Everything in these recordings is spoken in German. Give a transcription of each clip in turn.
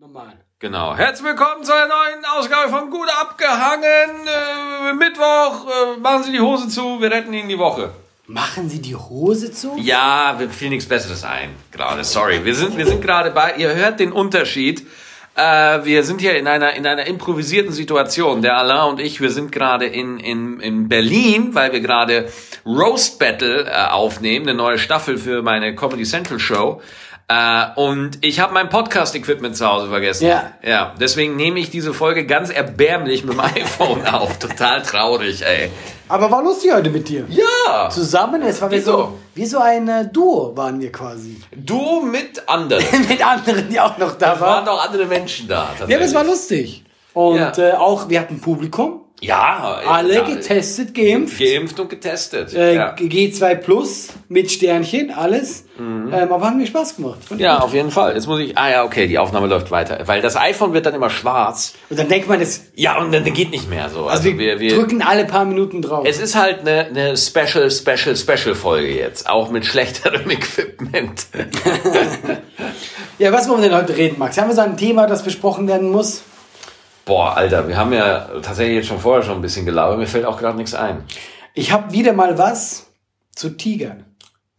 Normal. Genau. Herzlich willkommen zu einer neuen Ausgabe von Gut abgehangen. Äh, Mittwoch. Äh, machen Sie die Hose zu. Wir retten Ihnen die Woche. Machen Sie die Hose zu? Ja, mir fiel nichts Besseres ein. Gerade, sorry. Wir sind, wir sind gerade bei, ihr hört den Unterschied. Äh, wir sind hier in einer, in einer improvisierten Situation. Der Alain und ich, wir sind gerade in, in, in Berlin, weil wir gerade Roast Battle äh, aufnehmen, eine neue Staffel für meine Comedy Central Show. Äh, und ich habe mein Podcast-Equipment zu Hause vergessen. Ja. Ja, deswegen nehme ich diese Folge ganz erbärmlich mit dem iPhone auf. Total traurig, ey. Aber war lustig heute mit dir. Ja. Zusammen, es war wie so, wie so ein äh, Duo waren wir quasi. Du mit anderen. mit anderen, die auch noch da Es waren waren. doch andere Menschen da. Ja, aber es war lustig. Und Ja. äh, auch, wir hatten Publikum. Ja. Alle ja, getestet, geimpft. Geimpft und getestet. Äh, ja. G2 Plus mit Sternchen, alles. Ähm, aber hat mir Spaß gemacht. Fand ja, auf jeden Fall. Jetzt muss ich. Ah ja, okay, die Aufnahme läuft weiter. Weil das iPhone wird dann immer schwarz. Und dann denkt man, das, Ja, und dann geht nicht mehr so. also wir, drücken alle paar Minuten drauf. Es ist halt eine, eine Special, Special, Special Folge jetzt. Auch mit schlechterem Equipment. ja, was wollen wir denn heute reden, Max? Haben wir so ein Thema, das besprochen werden muss? Boah, Alter, wir haben ja tatsächlich jetzt schon vorher schon ein bisschen gelabert. Mir fällt auch gerade nichts ein. Ich habe wieder mal was zu Tigern.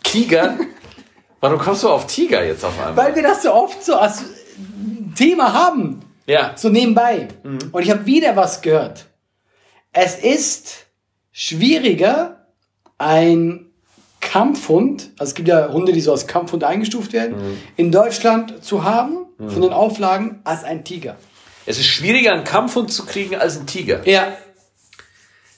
Tiger? Warum kommst du auf Tiger jetzt auf einmal? Weil wir das so oft so als Thema haben. ja. So nebenbei. Und ich habe wieder was gehört. Es ist schwieriger, ein Kampfhund, also es gibt ja Hunde, die so als Kampfhund eingestuft werden, in Deutschland zu haben, von den Auflagen, als ein Tiger. Es ist schwieriger, einen Kampfhund zu kriegen als einen Tiger. Ja.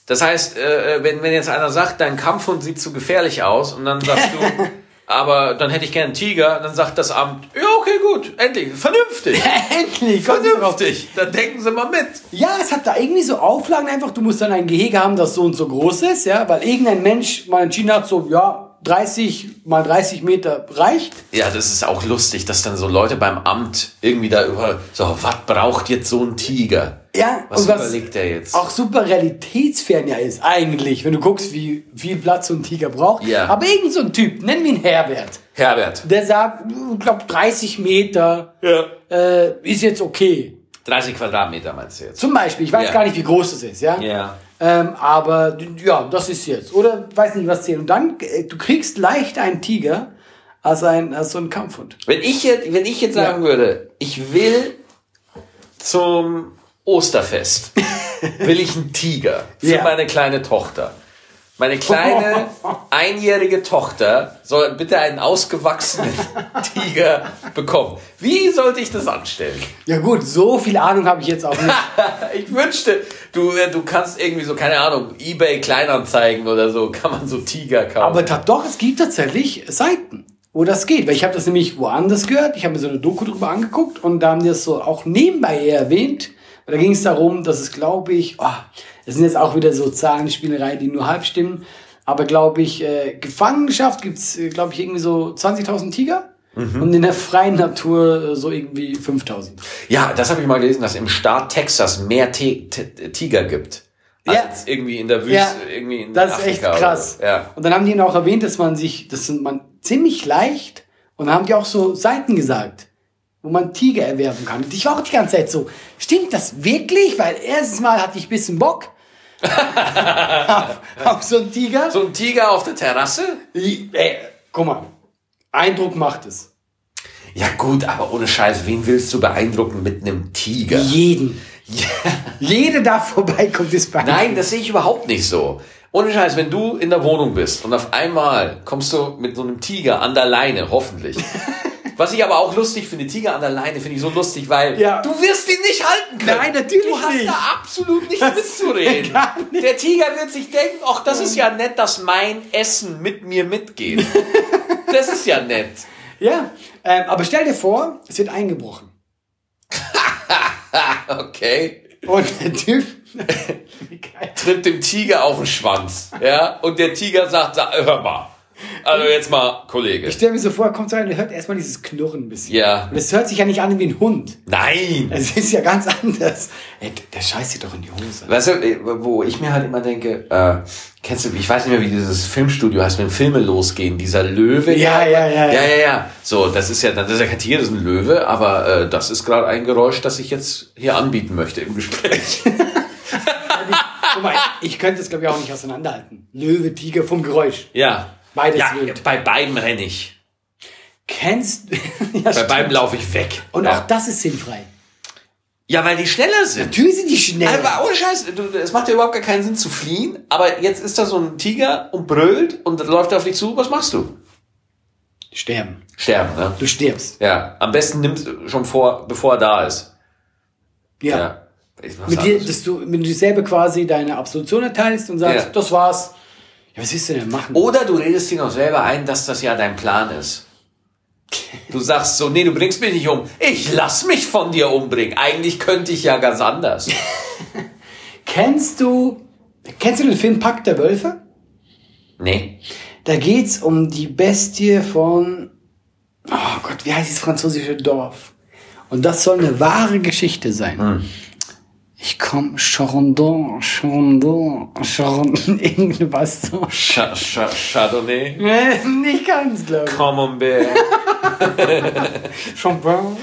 Das heißt, äh, wenn, wenn jetzt einer sagt, dein Kampfhund sieht zu gefährlich aus und dann sagst du, aber dann hätte ich gern einen Tiger, dann sagt das Amt, ja, okay, gut, endlich, vernünftig. Endlich! Vernünftig, dann denken sie mal mit. Ja, es hat da irgendwie so Auflagen einfach, du musst dann ein Gehege haben, das so und so groß ist, ja, weil irgendein Mensch mal entschieden hat, so, ja, 30 mal 30 Meter reicht. Ja, das ist auch lustig, dass dann so Leute beim Amt irgendwie da über, so, was braucht jetzt so ein Tiger? Ja, Was und was überlegt der jetzt? auch super realitätsfern ja ist, eigentlich, wenn du guckst, wie viel Platz so ein Tiger braucht. Ja. Aber irgend so ein Typ, nennen wir ihn Herbert, Herbert. der sagt, ich glaube 30 Meter Ja. äh, ist jetzt okay. 30 Quadratmeter meinst du jetzt? Zum Beispiel, ich weiß Ja. gar nicht, wie groß das ist, ja. Ja. Ähm, aber ja, das ist jetzt. Oder weiß nicht, was zählt. Und dann, äh, du kriegst leicht einen Tiger als, ein, als so ein Kampfhund. Wenn ich jetzt, wenn ich jetzt sagen würde, ich will zum Osterfest, will ich einen Tiger für Ja. meine kleine Tochter. Meine kleine einjährige Tochter soll bitte einen ausgewachsenen Tiger bekommen. Wie sollte ich das anstellen? Ja gut, so viel Ahnung habe ich jetzt auch nicht. Ich wünschte, du, äh, du kannst irgendwie so, keine Ahnung, Ebay Kleinanzeigen oder so, kann man so Tiger kaufen. Aber doch, es gibt tatsächlich Seiten, wo das geht. Weil ich habe das nämlich woanders gehört. Ich habe mir so eine Doku drüber angeguckt und da haben die das so auch nebenbei erwähnt. Da ging es darum, dass es, glaube ich, oh, das sind jetzt auch wieder so Zahlenspielereien, die nur halb stimmen. Aber glaube ich, äh, Gefangenschaft gibt's, äh, glaube ich, irgendwie so 20.000 Tiger. Und in der freien Natur äh, so irgendwie 5.000. Ja, das habe ich mal gelesen, dass im Staat Texas mehr Ti- Ti- Tiger gibt. Als Ja. irgendwie in der Wüste, Ja, irgendwie in Das ist Afrika echt oder krass. so. Ja. Und dann haben die ihnen auch erwähnt, dass man sich, das sind man ziemlich leicht, und dann haben die auch so Seiten gesagt, wo man Tiger erwerben kann. Und ich war auch die ganze Zeit so, stimmt das wirklich? Weil erstens mal hatte ich ein bisschen Bock auf, auf so einen Tiger. So ein Tiger auf der Terrasse? Ich- Ey, guck mal, Eindruck macht es. Ja gut, aber ohne Scheiß, wen willst du beeindrucken mit einem Tiger? Jeden. Jede da vorbeikommt, ist bei Nein, das sehe ich überhaupt nicht so. Ohne Scheiß, wenn du in der Wohnung bist und auf einmal kommst du mit so einem Tiger an der Leine, hoffentlich. Was ich aber auch lustig finde, Tiger an der Leine finde ich so lustig, weil Ja. du wirst ihn nicht halten können. Nein, natürlich Du hast nicht. da absolut nichts mitzureden. gar nicht. Der Tiger wird sich denken, ach, das ist ja nett, dass mein Essen mit mir mitgeht. Das ist ja nett. Ja, ähm, aber stell dir vor, es wird eingebrochen. Okay. Und der Typ. Tritt dem Tiger auf den Schwanz. Ja. Und der Tiger sagt, "Sag, hör mal. Also jetzt mal, Kollege. Ich stelle mir so vor, kommt so rein und hört erstmal dieses Knurren ein bisschen. Ja. Und es hört sich ja nicht an wie ein Hund. Nein! Es ist ja ganz anders. Ey, der scheißt dir doch in die Hose. Weißt du, wo ich mir halt immer denke, äh, kennst du, ich weiß nicht mehr, wie dieses Filmstudio heißt, wenn Filme losgehen, dieser Löwe. Ja, ja, ja, Ja, ja. ja, ja. So, das ist ja, das ist ja kein Tier, das ist ein Löwe, aber äh, das ist gerade ein Geräusch, das ich jetzt hier anbieten möchte im Gespräch. Guck mal, ich könnte es, glaube ich, auch nicht auseinanderhalten. Löwe, Tiger vom Geräusch. ja. Beides ja, wild. bei beiden renne ich. Kennst ja, Bei stimmt. beiden laufe ich weg. Und ja. auch das ist sinnfrei. ja, weil die schneller sind. Natürlich sind die schnell. Aber ohne Scheiß, du, es macht ja überhaupt gar keinen Sinn zu fliehen, aber jetzt ist da so ein Tiger und brüllt und läuft auf dich zu, was machst du? Sterben. Sterben, ne? Du stirbst. Ja, am besten nimmst du schon vor, bevor er da ist. Ja. Mach's Mit dir, dass du mit dir selber quasi deine Absolution erteilst und sagst, Ja. das war's. Ja, was willst du denn machen? Oder du redest dir noch selber ein, dass das ja dein Plan ist. Du sagst so, nee, du bringst mich nicht um. Ich lass mich von dir umbringen. Eigentlich könnte ich ja ganz anders. Kennst du, kennst du den Film Pakt der Wölfe? Nee. Da geht's um die Bestie von, oh Gott, wie heißt dieses französische Dorf? Und das soll eine wahre Geschichte sein. Hm. Ich komm, Chorondon, Chorondon, Chorondon, irgendwas so. Cha Cha Chardonnay. Nicht ganz, glaube ich. Camembert. Champagne.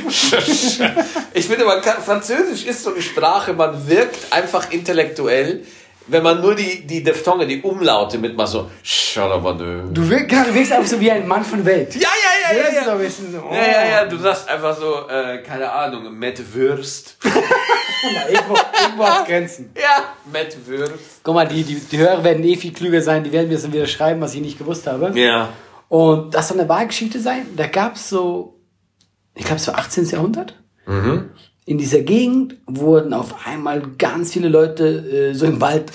Ich finde, man kann, Französisch ist so eine Sprache, man wirkt einfach intellektuell, wenn man nur die, die Diphthonge, die Umlaute mitmacht, so Chalabanö. Du wirkst, einfach so wie ein Mann von Welt. Ja, ja, ja, ja, ja. so, oh. Ja, ja, ja, du sagst einfach so, äh, keine Ahnung, Matt Würst. Na, irgendwo, irgendwo hat's Grenzen. Ja, Matt Würst. Guck mal, die, die, die Hörer werden eh viel klüger sein, die werden mir das dann wieder schreiben, was ich nicht gewusst habe. Ja. Und das soll eine wahre Geschichte sein. Da gab's so, ich glaube, so 18. Jahrhundert. In dieser Gegend wurden auf einmal ganz viele Leute äh, so im Wald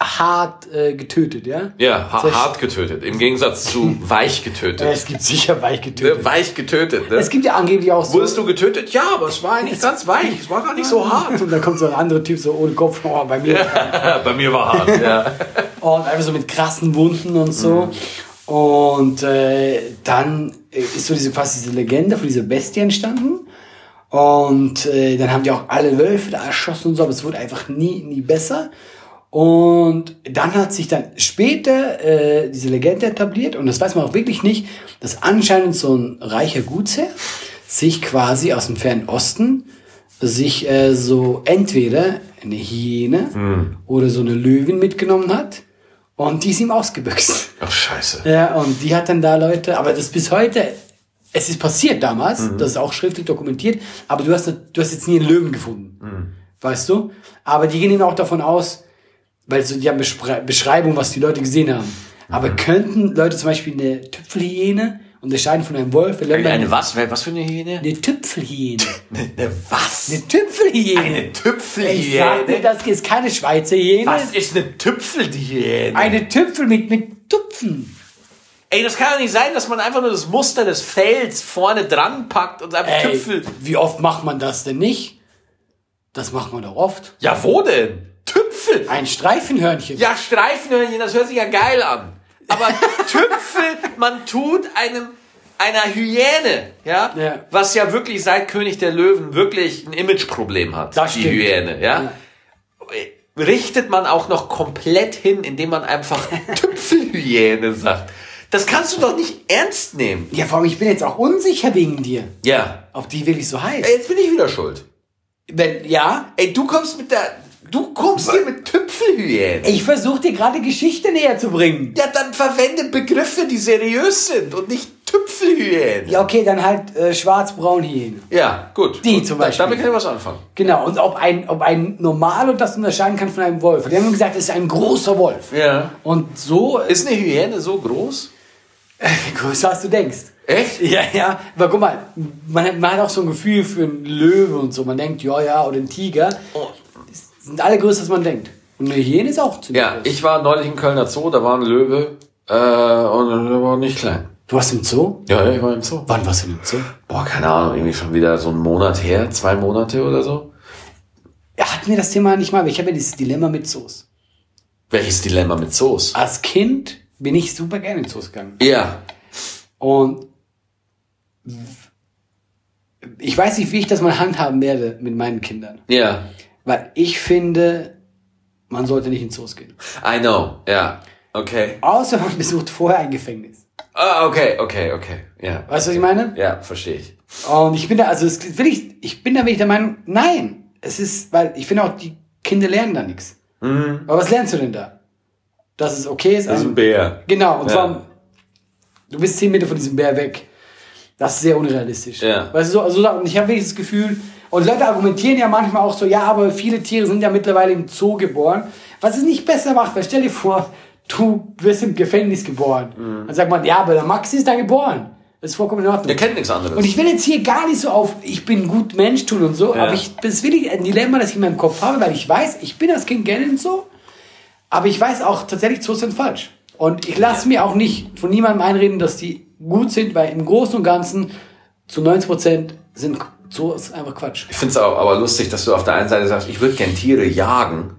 hart äh, getötet, ja? Ja, ha hart getötet. Im Gegensatz zu weich Ja, getötet. Es gibt sicher weich getötet. Ne, Weich getötet, ne? Es gibt ja angeblich auch so. Wurdest du getötet? Ja, aber es war eigentlich ganz weich. Es war gar nicht so hart. Und dann kommt so ein anderer Typ so ohne Kopf, oh, bei mir. Bei mir war hart, ja. Und einfach so mit krassen Wunden und so. Und äh, dann äh, ist so diese quasi diese Legende von dieser Bestie entstanden. Und äh, dann haben die auch alle Wölfe da erschossen und so, aber es wurde einfach nie, nie besser. Und dann hat sich dann später äh, diese Legende etabliert, und das weiß man auch wirklich nicht, dass anscheinend so ein reicher Gutsherr sich quasi aus dem fernen Osten sich äh, so entweder eine Hyäne oder so eine Löwin mitgenommen hat und die ist ihm ausgebüxt. Ach, scheiße. Ja, und die hat dann da Leute, aber das bis heute, es ist passiert damals, das ist auch schriftlich dokumentiert, aber du hast, du hast jetzt nie einen Löwen gefunden. Weißt du? Aber die gehen eben auch davon aus, weil so, die haben Beschrei Beschreibung, was die Leute gesehen haben. Aber könnten Leute zum Beispiel eine Tüpfelhyäne unterscheiden von einem Wolf? Man- Eine was? Was für eine Hyäne? Eine Tüpfelhyäne. Eine was? Eine Tüpfelhyäne. Eine Tüpfelhyäne? das ist keine Schweizer Hyäne. Was ist eine Tüpfelhyäne? Eine Tüpfel mit, mit Tupfen. Ey, das kann doch nicht sein, dass man einfach nur das Muster des Fells vorne dran packt und einfach Ey, Tüpfel. wie oft macht man das denn nicht? Das macht man doch oft. Ja, wo denn? Tüpfel. Ein Streifenhörnchen. Ja, Streifenhörnchen, das hört sich ja geil an. Aber Tüpfel, man tut einem einer Hyäne, ja, Ja. was ja wirklich seit König der Löwen wirklich ein Imageproblem hat, Das die stimmt. Hyäne, ja? richtet man auch noch komplett hin, indem man einfach Tüpfelhyäne sagt. Das kannst du doch nicht ernst nehmen. Ja, vor allem, ich bin jetzt auch unsicher wegen dir, Ja. ob die wirklich so heißt. Ey, jetzt bin ich wieder schuld. Wenn, ja, Ey, du kommst mit der, du kommst hier mit Tüpfelhyäne. ich versuche dir gerade Geschichte näher zu bringen. Ja, dann verwende Begriffe, die seriös sind und nicht Tüpfelhyäne. Ja, okay, dann halt äh, schwarz-braun-Hyäne. Ja, gut. Die Gut, zum Beispiel. Damit kann ich was anfangen. Genau, und ob ein, ob ein Normalo das unterscheiden kann von einem Wolf. Die haben gesagt, es ist ein großer Wolf. Ja. Und so, Ist eine Hyäne so groß? größer als du denkst. Echt? Ja, ja, aber guck mal, man, hat- man hat auch so ein Gefühl für einen Löwe und so. Man denkt, ja, ja, oder einen Tiger. Oh. Sind alle größer, als man denkt. Und eine Hyäne ist auch ziemlich Ja, groß. ich war neulich im Kölner Zoo, da war ein Löwe äh, und der war nicht klein. Du warst im Zoo? Ja, ja, ich war im Zoo. Wann warst du im Zoo? Boah, keine Ahnung, irgendwie schon wieder so einen Monat her, zwei Monate oder so. Ja, hatten wir das Thema nicht mal, aber ich habe ja dieses Dilemma mit Zoos. Welches Dilemma mit Zoos? Als Kind bin ich super gerne in Zoos gegangen. Ja. Und ich weiß nicht, wie ich das mal handhaben werde mit meinen Kindern. Ja. Weil ich finde, man sollte nicht in Zoos gehen. I know. Ja. Okay. Außer man besucht vorher ein Gefängnis. Ah, okay, okay, okay. Ja. Weißt du, was ich meine? Ja, verstehe ich. Und ich bin da, also will ich, ich bin da wirklich der Meinung, nein. Es ist, weil ich finde auch, die Kinder lernen da nichts. Aber was lernst du denn da? Dass es okay ist. Mhm. Das ist ein Bär. Genau, und Ja. zwar, du bist zehn Meter von diesem Bär weg. Das ist sehr unrealistisch. Ja. Weißt du, so, also, und ich habe wirklich das Gefühl, und Leute argumentieren ja manchmal auch so, ja, aber viele Tiere sind ja mittlerweile im Zoo geboren. Was es nicht besser macht, weil stell dir vor, du wirst im Gefängnis geboren. Dann sagt man, ja, aber der Max ist da geboren. Das ist vollkommen in Ordnung. Der kennt nichts anderes. Und ich will jetzt hier gar nicht so auf, ich bin gut Mensch tun und so, Ja. aber ich, das will ich ein Dilemma, das ich in meinem Kopf habe, weil ich weiß, ich bin als Kind gerne in so, aber ich weiß auch tatsächlich, Zoos sind falsch. Und ich lasse mir auch nicht von niemandem einreden, dass die gut sind, weil im Großen und Ganzen zu 90 Prozent sind Zoos einfach Quatsch. Ich finde es aber lustig, dass du auf der einen Seite sagst, ich würde gern Tiere jagen,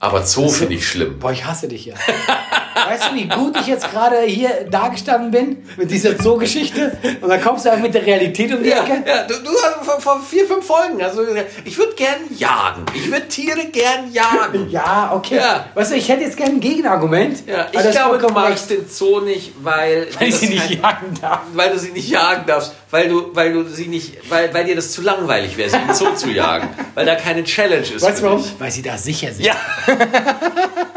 aber Zoo finde ich schlimm. Boah, ich hasse dich ja. weißt du, wie gut ich jetzt gerade hier dagestanden bin mit dieser Zoo-Geschichte? Und dann kommst du einfach mit der Realität um die Ja, Ecke. ja du, du hast vor, vor vier, fünf Folgen, also ich würde gern jagen. Ich würde Tiere gern jagen. Ja, okay. Ja. Weißt du, ich hätte jetzt gerne ein Gegenargument. Ja, ich glaube, du magst den Zoo nicht, weil, Weil ich das sie nicht kein- jagen darf. weil du sie nicht jagen darfst, weil du, weil du sie nicht, weil, weil dir das zu langweilig wäre, sie im Zoo zu jagen, weil da keine Challenge ist. Weißt du warum? dich. Weil sie da sicher sind. Ja.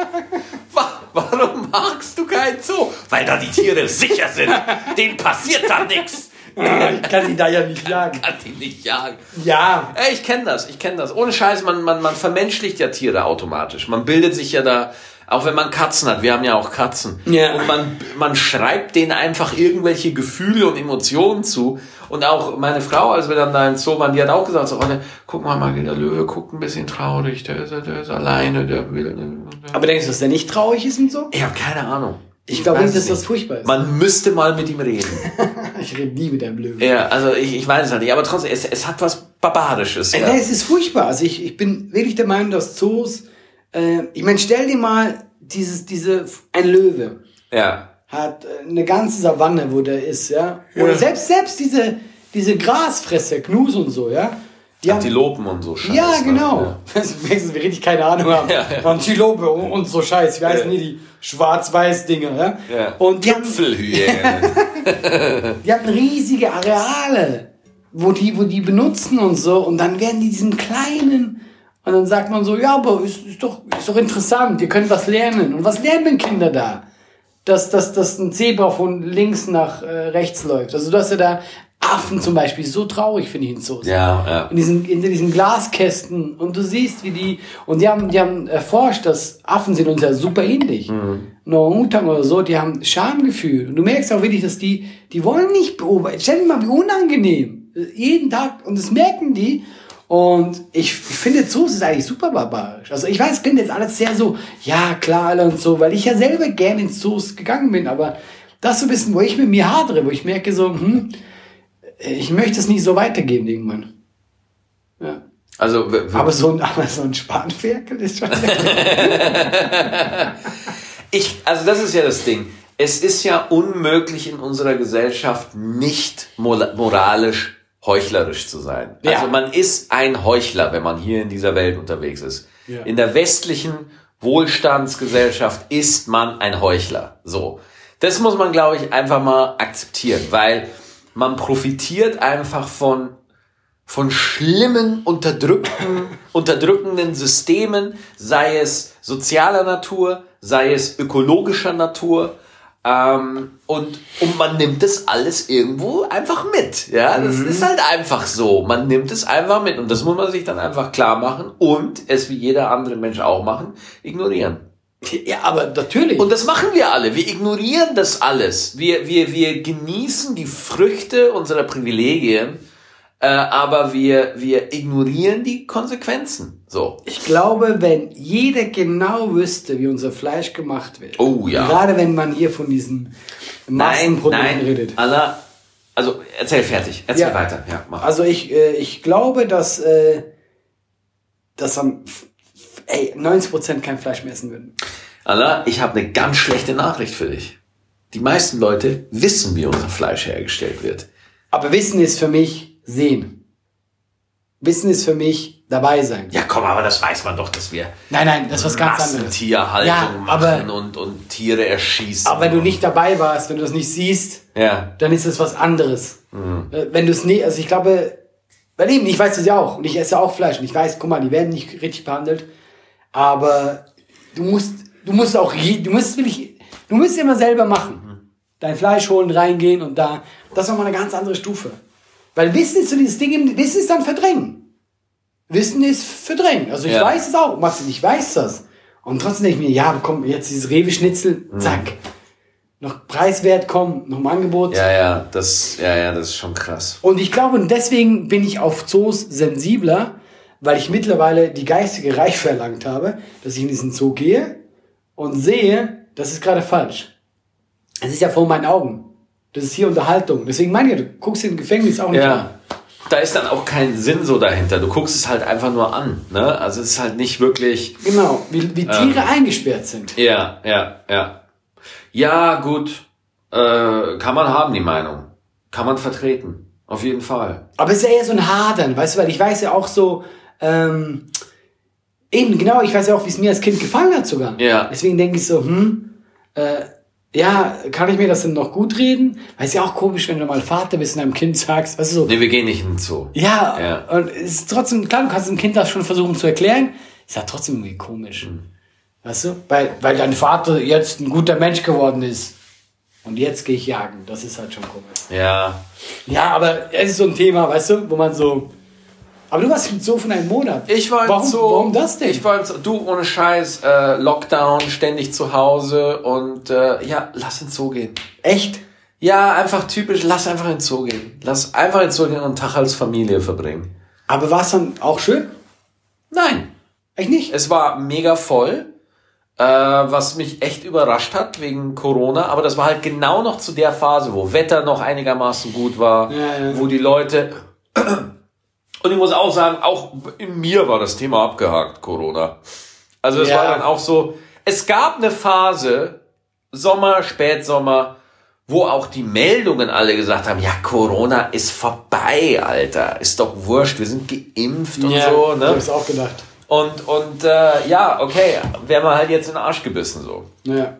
Magst du keinen Zoo? Weil da die Tiere sicher sind. Denen passiert da nichts. Ich kann sie da ja nicht jagen. Kann die nicht jagen. Ja. Ey, ich kenne das, ich kenne das. Ohne Scheiß, man, man, man vermenschlicht ja Tiere automatisch. Man bildet sich ja da, auch wenn man Katzen hat, wir haben ja auch Katzen. Ja. Und man, man schreibt denen einfach irgendwelche Gefühle und Emotionen zu. Und auch meine Frau, als wir dann da in Zoo waren, die hat auch gesagt, so, guck mal, Maggie, der Löwe guckt ein bisschen traurig, der ist, der ist alleine, der will... Der, Aber denkst du, dass der nicht traurig ist und so? ich habe keine Ahnung. Ich glaube weiß nicht, dass das furchtbar ist. Man müsste mal mit ihm reden. Ich rede nie mit einem Löwen. ja, also ich, ich weiß es halt nicht, aber trotzdem, es, es hat was Barbarisches. Äh, Ja. nee, es ist furchtbar. Also ich, ich bin wirklich der Meinung, dass Zoos, äh, ich meine, stell dir mal dieses, diese, ein Löwe ja. hat äh, eine ganze Savanne, wo der ist, ja. Oder Ja. selbst, selbst diese, diese Grasfresser, Gnus und so, ja. Die haben, Antilopen und so Scheiß. ja, ne? genau. Ja. Das merkst du, wir richtig keine Ahnung haben. Ja, ja. Antilope und, so Scheiß. Wie heißen Ja. die? Schwarz-Weiß-Dinger, ja. Ja. Und die haben, Tüpfelhyäne. die haben riesige Areale, wo die, wo die benutzen und so. Und dann werden die diesen kleinen. Und dann sagt man so, ja, aber ist, ist, doch, ist doch interessant, ihr könnt was lernen. Und was lernen denn Kinder da? Dass, dass, dass ein Zebra von links nach äh, rechts läuft. Also du hast ja da Affen zum Beispiel, so traurig finde ich in Zoos. ja, ja. In diesen, in diesen Glaskästen und du siehst, wie die, und die haben, die haben erforscht, dass Affen sind uns ja super ähnlich. Mhm. Orang-Utan oder so, die haben Schamgefühl. Und du merkst auch wirklich, dass die, die wollen nicht beobachten. Stell dir mal, wie unangenehm. Jeden Tag, und das merken die. Und ich, ich finde, Zoos ist eigentlich super barbarisch. Also ich weiß, es klingt jetzt alles sehr so, ja, klar, alle und so, weil ich ja selber gerne ins Zoos gegangen bin, aber das so ein bisschen, wo ich mit mir hadere, wo ich merke so, hm, ich möchte es nicht so weitergeben irgendwann. Ja. Also, Aber so ein, aber so ein Spanferkel ist schon. ich, also das ist ja das Ding. Es ist ja unmöglich in unserer Gesellschaft nicht mor- moralisch heuchlerisch zu sein. Ja. Also man ist ein Heuchler, wenn man hier in dieser Welt unterwegs ist. Ja. In der westlichen Wohlstandsgesellschaft ist man ein Heuchler. So. Das muss man, glaube ich, einfach mal akzeptieren, weil man profitiert einfach von von schlimmen, unterdrückten, unterdrückenden Systemen, sei es sozialer Natur, sei es ökologischer Natur. Ähm, und, und man nimmt das alles irgendwo einfach mit. Ja, das ist halt einfach so. Man nimmt es einfach mit. Und das muss man sich dann einfach klar machen und es wie jeder andere Mensch auch machen, ignorieren. ja, aber natürlich. Und das machen wir alle. Wir ignorieren das alles. Wir, wir, wir genießen die Früchte unserer Privilegien, äh, aber wir, wir ignorieren die Konsequenzen. So. ich glaube, wenn jeder genau wüsste, wie unser Fleisch gemacht wird. Oh, ja. Gerade wenn man hier von diesen Nein, Massenprodukten nein, redet. Allah, also erzähl fertig, erzähl Ja. weiter. Ja, mach. Also ich, äh, ich glaube, dass, äh, dass am, ey, 90% kein Fleisch mehr essen würden. Anna, ich habe eine ganz schlechte Nachricht für dich. Die meisten Leute wissen, wie unser Fleisch hergestellt wird. Aber Wissen ist für mich sehen. Wissen ist für mich dabei sein. Ja, komm, aber das weiß man doch, dass wir Nein, nein, das ist was ganz anderes. Massentierhaltung Ja, aber- machen und, und Tiere erschießen. Aber wenn du nicht dabei warst, wenn du das nicht siehst, Ja. dann ist es was anderes. Äh, Wenn du es nie, also ich glaube, weil eben, ich weiß das ja auch und ich esse auch Fleisch und ich weiß, guck mal, die werden nicht richtig behandelt, aber du musst, du musst auch, du musst wirklich, du musst immer selber machen. Dein Fleisch holen, reingehen und da, das ist nochmal eine ganz andere Stufe. Weil Wissen ist so dieses Ding, im- Wissen ist dann verdrängen. Wissen ist verdrängen. Also ich Ja. weiß es auch, Maxi, ich weiß das. Und trotzdem denke ich mir, ja, komm, jetzt dieses Rewe-Schnitzel, zack. Noch preiswert, komm, noch ein Angebot. Ja, ja, das, ja, ja, das ist schon krass. Und ich glaube, und deswegen bin ich auf Zoos sensibler, weil ich mittlerweile die geistige Reife erlangt habe, dass ich in diesen Zoo gehe und sehe, das ist gerade falsch. Es ist ja vor meinen Augen. Das ist hier Unterhaltung. Deswegen meine ich, du guckst im Gefängnis auch nicht an. Ja. Da ist dann auch kein Sinn so dahinter. Du guckst es halt einfach nur an. Ne? Also es ist halt nicht wirklich. Genau, wie, wie Tiere eingesperrt sind. Ja, ja, ja. Ja, gut. Äh, kann man haben, die Meinung. Kann man vertreten. Auf jeden Fall. Aber es ist ja eher so ein Hadern, weißt du, weil ich weiß ja auch so, ähm, eben, genau, ich weiß ja auch, wie es mir als Kind gefallen hat sogar. Ja. Deswegen denke ich so, hm, äh, ja, kann ich mir das denn noch gut reden? Weil es ja auch komisch, wenn du mal Vater bist und einem Kind sagst, weißt du so, Nee, wir gehen nicht in den Zoo. ja, Ja. und es ist trotzdem, klar, du kannst dem Kind das schon versuchen zu erklären, ist ja trotzdem irgendwie komisch. Mhm. Weißt du? Weil, weil dein Vater jetzt ein guter Mensch geworden ist. Und jetzt gehe ich jagen. Das ist halt schon komisch. Ja. Ja, aber es ist so ein Thema, weißt du, wo man so. Aber du warst im Zoo von einem Monat. Ich war im warum, Zoo. Warum das denn? Ich war im Zoo. Du, ohne Scheiß, äh, Lockdown, ständig zu Hause und äh, ja, lass in den Zoo gehen. Echt? Ja, einfach typisch, lass einfach in den Zoo gehen. Lass einfach in den Zoo gehen und einen Tag als Familie verbringen. Aber war es dann auch schön? Nein, Echt nicht? es war mega voll, äh, was mich echt überrascht hat wegen Corona. Aber das war halt genau noch zu der Phase, wo Wetter noch einigermaßen gut war, Ja, ja. wo die Leute... Und ich muss auch sagen, auch in mir war das Thema abgehakt, Corona. Also es Ja. war dann auch so, es gab eine Phase, Sommer, Spätsommer, wo auch die Meldungen alle gesagt haben, ja, Corona ist vorbei, Alter. Ist doch wurscht, wir sind geimpft und so, ich hab ne? es auch gedacht. Und, und äh, ja, okay, wäre man halt jetzt in den Arsch gebissen so. Ja.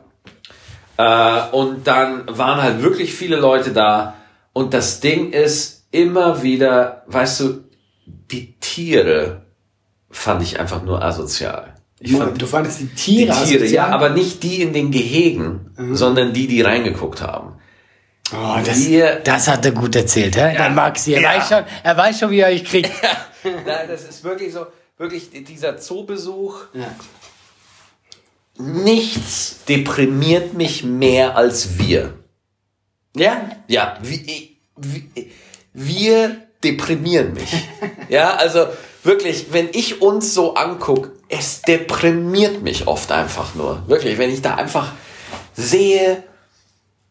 Äh, und dann waren halt wirklich viele Leute da. Und das Ding ist immer wieder, weißt du, die Tiere fand ich einfach nur asozial. Ich fand du fandest die die Tiere Tiere, ja, aber nicht die in den Gehegen, sondern die, die reingeguckt haben. Oh, das, Wir- das hat er gut erzählt, hä? Dann Maxi, er, Ja. weiß schon, er weiß schon, wie er euch kriegt. Nein, das ist wirklich so, wirklich dieser Zoobesuch. Ja. Nichts deprimiert mich mehr als wir. ja? Ja, wie, wie, wir deprimieren mich. ja, also wirklich, wenn ich uns so angucke, es deprimiert mich oft einfach nur. Wirklich, wenn ich da einfach sehe,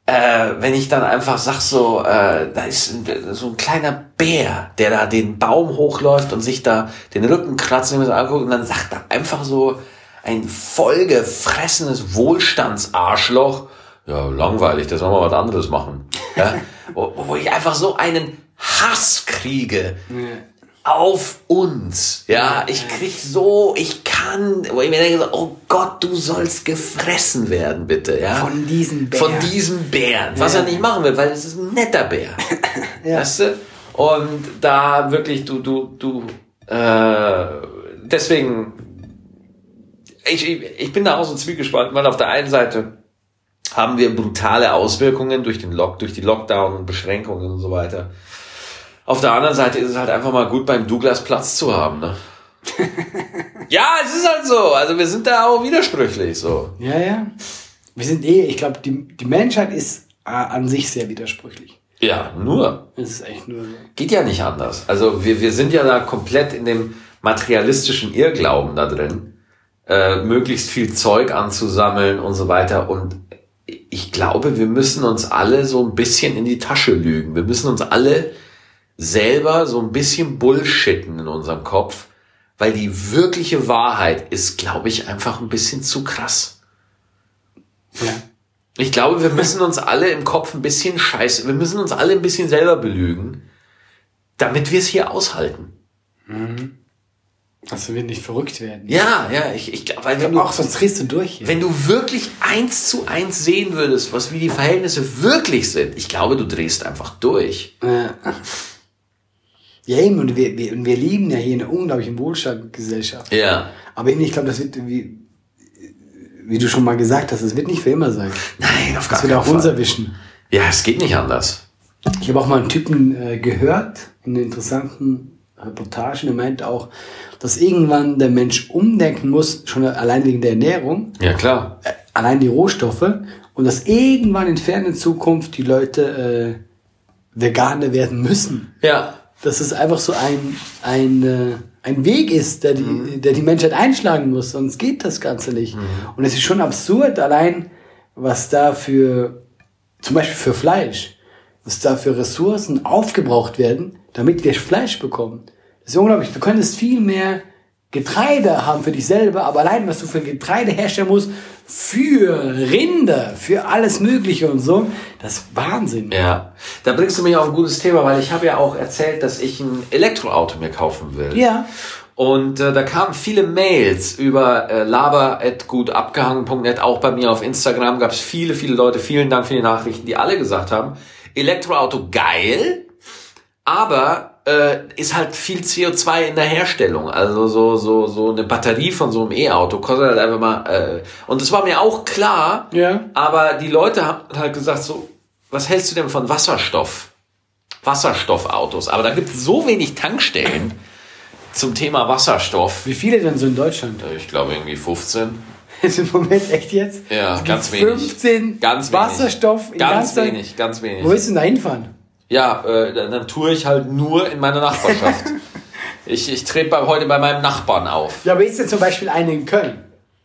äh, wenn ich dann einfach sag so, äh, da ist so ein kleiner Bär, der da den Baum hochläuft und sich da den Rücken kratzt und anguckt und dann sagt er einfach so ein vollgefressenes Wohlstandsarschloch, ja, langweilig, das wollen wir was anderes machen. Ja? wo, wo ich einfach so einen Hass kriege auf uns. Ja, ich krieg so, ich kann, wo ich mir denke, oh Gott, du sollst gefressen werden, bitte, ja. Von diesem Bär. Von diesem Bären. Was er nicht machen will, weil es ist ein netter Bär. Weißt du? Und da wirklich, du, du, du, äh, deswegen, ich, ich, ich bin da auch so zwiegespalten, weil auf der einen Seite haben wir brutale Auswirkungen durch den Lock, durch die Lockdown und Beschränkungen und so weiter. Auf der anderen Seite ist es halt einfach mal gut, beim Douglas Platz zu haben, ne? ja, es ist halt so. Also wir sind da auch widersprüchlich so. Ja, ja. Wir sind eh, ich glaube, die, die Menschheit ist äh, an sich sehr widersprüchlich. Ja, nur. Es ist echt nur so. Geht ja nicht anders. Also wir, wir sind ja da komplett in dem materialistischen Irrglauben da drin, äh, möglichst viel Zeug anzusammeln und so weiter. Und ich glaube, wir müssen uns alle so ein bisschen in die Tasche lügen. Wir müssen uns alle selber so ein bisschen bullshitten in unserem Kopf, weil die wirkliche Wahrheit ist, glaube ich, einfach ein bisschen zu krass. Ja. Ich glaube, wir müssen uns alle im Kopf ein bisschen scheiße, wir müssen uns alle ein bisschen selber belügen, damit wir es hier aushalten. Dass wir nicht verrückt werden. Ja, ja, ich, ich glaube, weil wenn du, Auch sonst drehst du durch hier. wenn du wirklich eins zu eins sehen würdest, was wie die Verhältnisse wirklich sind, ich glaube, du drehst einfach durch. Ja. Ja, eben, und wir, wir, und wir lieben ja hier eine unglaubliche Wohlstandsgesellschaft. Ja. Aber ich glaube, das wird, wie, wie du schon mal gesagt hast, das wird nicht für immer sein. Nein, auf gar Das wird keinen auch Fall. uns erwischen. Ja, es geht nicht anders. Ich habe auch mal einen Typen äh, gehört in einer interessanten Reportage, der meint auch, dass irgendwann der Mensch umdenken muss, schon allein wegen der Ernährung, Ja, klar. äh, allein die Rohstoffe, und dass irgendwann in ferner Zukunft die Leute äh, Veganer werden müssen. Ja. Dass es einfach so ein, ein, äh, ein Weg ist, der die, der die Menschheit einschlagen muss, sonst geht das Ganze nicht. Und es ist schon absurd, allein was da für, zum Beispiel für Fleisch, was da für Ressourcen aufgebraucht werden, damit wir Fleisch bekommen. Das ist unglaublich. Du könntest viel mehr Getreide haben für dich selber, aber allein, was du für Getreide herstellen musst, für Rinder, für alles Mögliche und so, das ist Wahnsinn. Ja. Da bringst du mich auf ein gutes Thema, weil ich habe ja auch erzählt, dass ich ein Elektroauto mir kaufen will. Ja. Und äh, da kamen viele Mails über äh, laber.gutabgehangen.net, auch bei mir auf Instagram gab es viele, viele Leute, vielen Dank für die Nachrichten, die alle gesagt haben, Elektroauto geil, aber äh, ist halt viel CO2 in der Herstellung. Also so, so, so eine Batterie von so einem E-Auto kostet halt einfach mal. Äh, und das war mir auch klar, Ja. aber die Leute haben halt gesagt, so, was hältst du denn von Wasserstoff? Wasserstoffautos. Aber da gibt es so wenig Tankstellen zum Thema Wasserstoff. Wie viele denn so in Deutschland? Ich glaube irgendwie 15. Ist im Moment echt jetzt? Ja, Es ganz wenig. 15 Ganz wenig. Wasserstoff Ganz ganz wenig, ganz wenig. Wo willst du denn da hinfahren? Ja, äh, dann, tue ich halt nur in meiner Nachbarschaft. ich ich trete bei, heute bei meinem Nachbarn auf. Ja, aber ist denn zum Beispiel eine in Köln?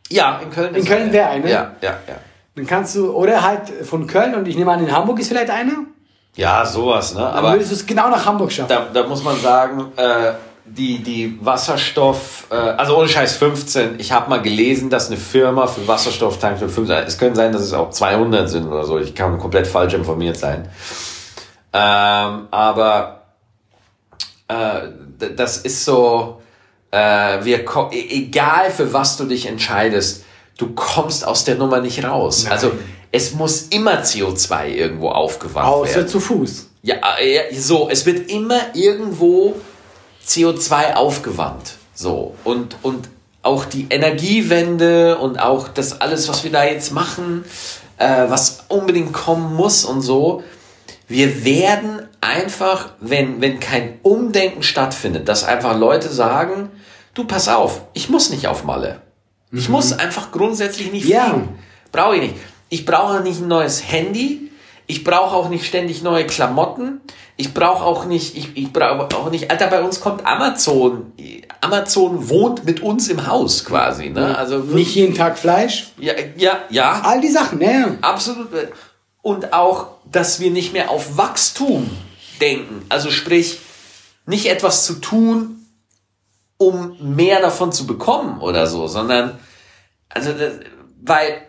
Ja, in Köln. In Köln wäre eine? Ja, ja, ja. Dann kannst du, oder halt von Köln und ich nehme an, in Hamburg ist vielleicht eine. Ja, sowas, ne? Dann Aber würdest du es genau nach Hamburg schaffen. da, da muss man sagen, äh, die, die Wasserstoff, äh, also ohne Scheiß 15, ich habe mal gelesen, dass eine Firma für Wasserstofftanks für 15, es könnte sein, dass es auch 200 sind oder so, ich kann komplett falsch informiert sein. Ähm, aber äh, das ist so, äh, wir e- egal für was du dich entscheidest, du kommst aus der Nummer nicht raus. Nein. Also es muss immer CO2 irgendwo aufgewandt Außer werden. zu Fuß. Ja, äh, so, es wird immer irgendwo CO2 aufgewandt. So, und, und auch die Energiewende und auch das alles, was wir da jetzt machen, äh, was unbedingt kommen muss und so. Wir werden einfach, wenn, wenn kein Umdenken stattfindet, dass einfach Leute sagen, du pass auf, ich muss nicht auf Malle. Ich muss einfach grundsätzlich nicht Ja. fliegen. Brauche ich nicht. Ich brauche nicht ein neues Handy. Ich brauche auch nicht ständig neue Klamotten. Ich brauche auch nicht, ich, ich brauche auch nicht, Alter, bei uns kommt Amazon. Amazon wohnt mit uns im Haus quasi, ne? Also Nicht jeden Tag Fleisch. ja, ja, ja, All die Sachen, ja. absolut. Und auch, dass wir nicht mehr auf Wachstum denken. Also sprich, nicht etwas zu tun, um mehr davon zu bekommen oder so, sondern, also, weil,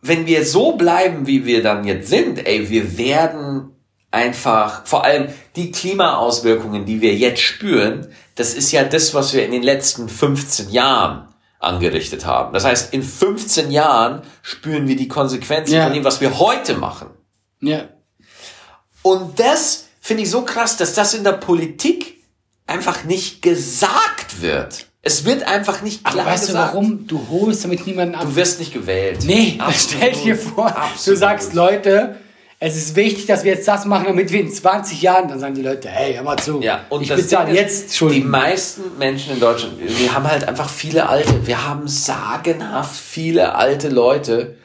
wenn wir so bleiben, wie wir dann jetzt sind, ey, wir werden einfach, vor allem die Klimaauswirkungen, die wir jetzt spüren, das ist ja das, was wir in den letzten 15 Jahren angerichtet haben. Das heißt, in 15 Jahren spüren wir die Konsequenzen Ja. von dem, was wir heute machen. Ja. Und das finde ich so krass, dass das in der Politik einfach nicht gesagt wird. Es wird einfach nicht klar Aber weißt gesagt. du warum? Du holst damit niemanden ab. Du wirst nicht gewählt. Nee, Absolut. stell dir vor, du Absolut. sagst, Leute, es ist wichtig, dass wir jetzt das machen, damit wir in 20 Jahren, dann sagen die Leute, hey, hör mal zu, Ja, und ich das bezahle jetzt Die Schulden. meisten Menschen in Deutschland, wir haben halt einfach viele alte, wir haben sagenhaft viele alte Leute,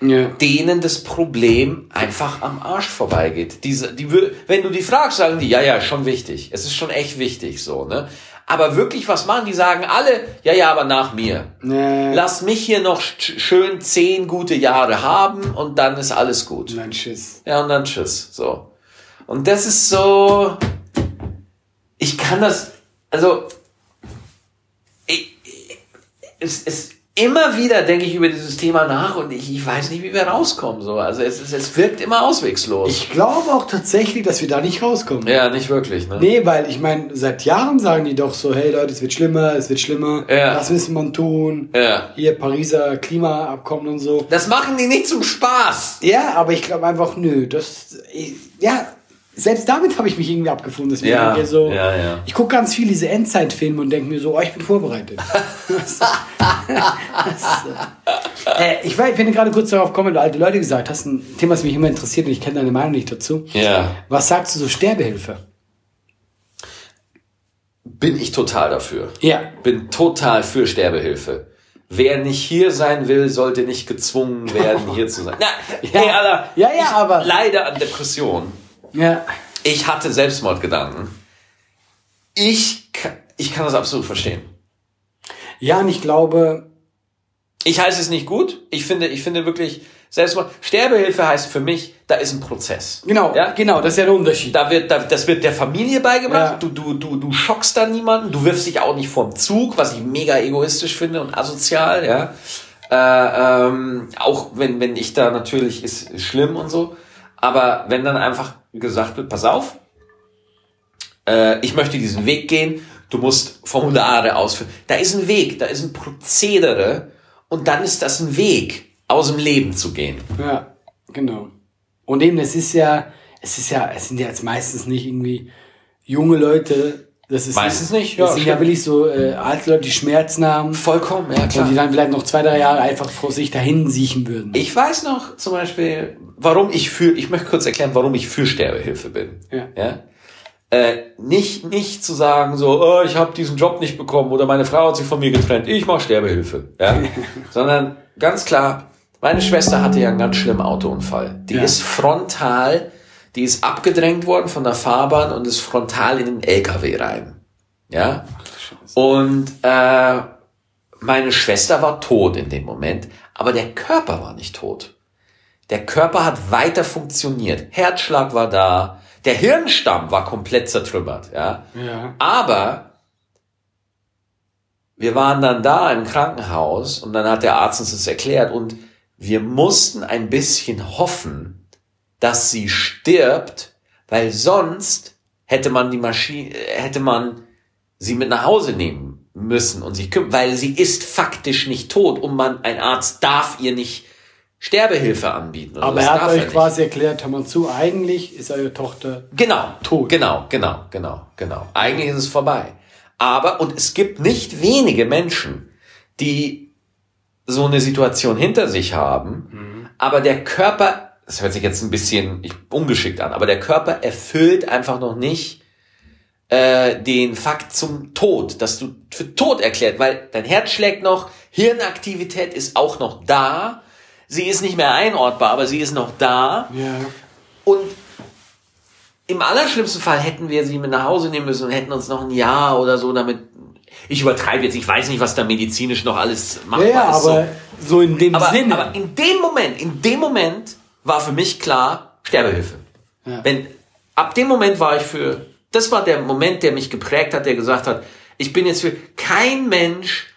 Ja. denen das Problem einfach am Arsch vorbeigeht. Diese, die, wenn du die fragst, sagen die, ja, ja, schon wichtig. Es ist schon echt wichtig, so, ne? Aber wirklich was machen, die sagen alle, ja, ja, aber nach mir. Nee. Lass mich hier noch sch- schön zehn gute Jahre haben und dann ist alles gut. Nein, Schiss. Ja, und dann tschüss. So. Und das ist so. Ich kann das. Also. Ich, es, es, immer wieder denke ich über dieses Thema nach und ich, ich weiß nicht, wie wir rauskommen. So. Also es, ist, es wirkt immer auswegslos. Ich glaube auch tatsächlich, dass wir da nicht rauskommen. ja, nicht wirklich. Ne? Nee, weil ich meine, seit Jahren sagen die doch so, hey Leute, es wird schlimmer, es wird schlimmer, Ja. was müssen man tun? Ja. Hier Pariser Klimaabkommen und so. Das machen die nicht zum Spaß. Ja, aber ich glaube einfach, nö, das, ich, ja, selbst damit habe ich mich irgendwie abgefunden. Deswegen Ja, ich so, ja, ja. ich gucke ganz viel diese Endzeitfilme und denke mir so, oh, ich bin vorbereitet. Das- das, äh, ich, war, ich bin gerade kurz darauf gekommen, weil du alte Leute gesagt hast, ein Thema, das mich immer interessiert und ich kenne deine Meinung nicht dazu. Ja. Was sagst du so Sterbehilfe? Bin ich total dafür. Ja. Bin total für Sterbehilfe. Wer nicht hier sein will, sollte nicht gezwungen werden, hier zu sein. Na, Ja. hey, Alter, Ja, ja, aber- leide an Depressionen. Ja. Ich hatte Selbstmordgedanken. Ich, ich kann das absolut verstehen. Ja, und ich glaube, Ich heiße es nicht gut. Ich finde, ich finde wirklich, Selbstmord, Sterbehilfe heißt für mich, da ist ein Prozess. genau, Ja? genau, das ist ja der Unterschied. Da wird, da, das wird der Familie beigebracht. Ja. Du, du, du, du schockst da niemanden. Du wirfst dich auch nicht vom Zug, was ich mega egoistisch finde und asozial, ja. Äh, ähm, auch wenn, wenn ich da natürlich ist, ist schlimm und so. Aber wenn dann einfach gesagt wird, pass auf, äh, ich möchte diesen Weg gehen, du musst Formulare ausfüllen. Da ist ein Weg, da ist ein Prozedere und dann ist das ein Weg, aus dem Leben zu gehen. Ja, genau. Und eben, es ist ja, es ist ja, es sind ja jetzt meistens nicht irgendwie junge Leute. Das ist Meistens nicht, Das ja, sind ja wirklich so äh, alte Leute, die Schmerzen haben. Vollkommen, ja Und die dann vielleicht noch zwei, drei Jahre einfach vor sich dahin siechen würden. Ich weiß noch zum Beispiel, warum ich für, ich möchte kurz erklären, warum ich für Sterbehilfe bin. Ja. ja? Äh, nicht, nicht zu sagen, so, oh, ich habe diesen Job nicht bekommen oder meine Frau hat sich von mir getrennt, ich mache Sterbehilfe. Ja? Sondern ganz klar, meine Schwester hatte ja einen ganz schlimmen Autounfall. Die Ja. ist frontal, die ist abgedrängt worden von der Fahrbahn und ist frontal in den LKW rein. Ja? Und äh, meine Schwester war tot in dem Moment, aber der Körper war nicht tot. Der Körper hat weiter funktioniert. Herzschlag war da, der Hirnstamm war komplett zertrümmert, ja. Ja. Aber wir waren dann da im Krankenhaus und dann hat der Arzt uns das erklärt und wir mussten ein bisschen hoffen, dass sie stirbt, weil sonst hätte man die Maschine, hätte man sie mit nach Hause nehmen müssen und sich kümmern, weil sie ist faktisch nicht tot und man, ein Arzt darf ihr nicht Sterbehilfe anbieten. oder Aber er hat euch nicht. quasi erklärt, hör mal zu, eigentlich ist eure Tochter Genau. Tot. Genau, genau, genau, genau. Eigentlich ist es vorbei. Aber, und es gibt nicht wenige Menschen, die so eine Situation hinter sich haben, aber der Körper, das hört sich jetzt ein bisschen ungeschickt an, aber der Körper erfüllt einfach noch nicht äh, den Fakt zum Tod, dass du für tot erklärt, weil dein Herz schlägt noch, Hirnaktivität ist auch noch da, sie ist nicht mehr einortbar, aber sie ist noch da. Ja. Und im allerschlimmsten Fall hätten wir sie mit nach Hause nehmen müssen und hätten uns noch ein Jahr oder so damit. Ich übertreibe jetzt, ich weiß nicht, was da medizinisch noch alles machbar Ja, ja, ist. aber so in dem aber, Sinne. aber in dem Moment, in dem Moment war für mich klar, Sterbehilfe. Ja. Wenn, ab dem Moment war ich für, das war der Moment, der mich geprägt hat, der gesagt hat, ich bin jetzt für kein Mensch,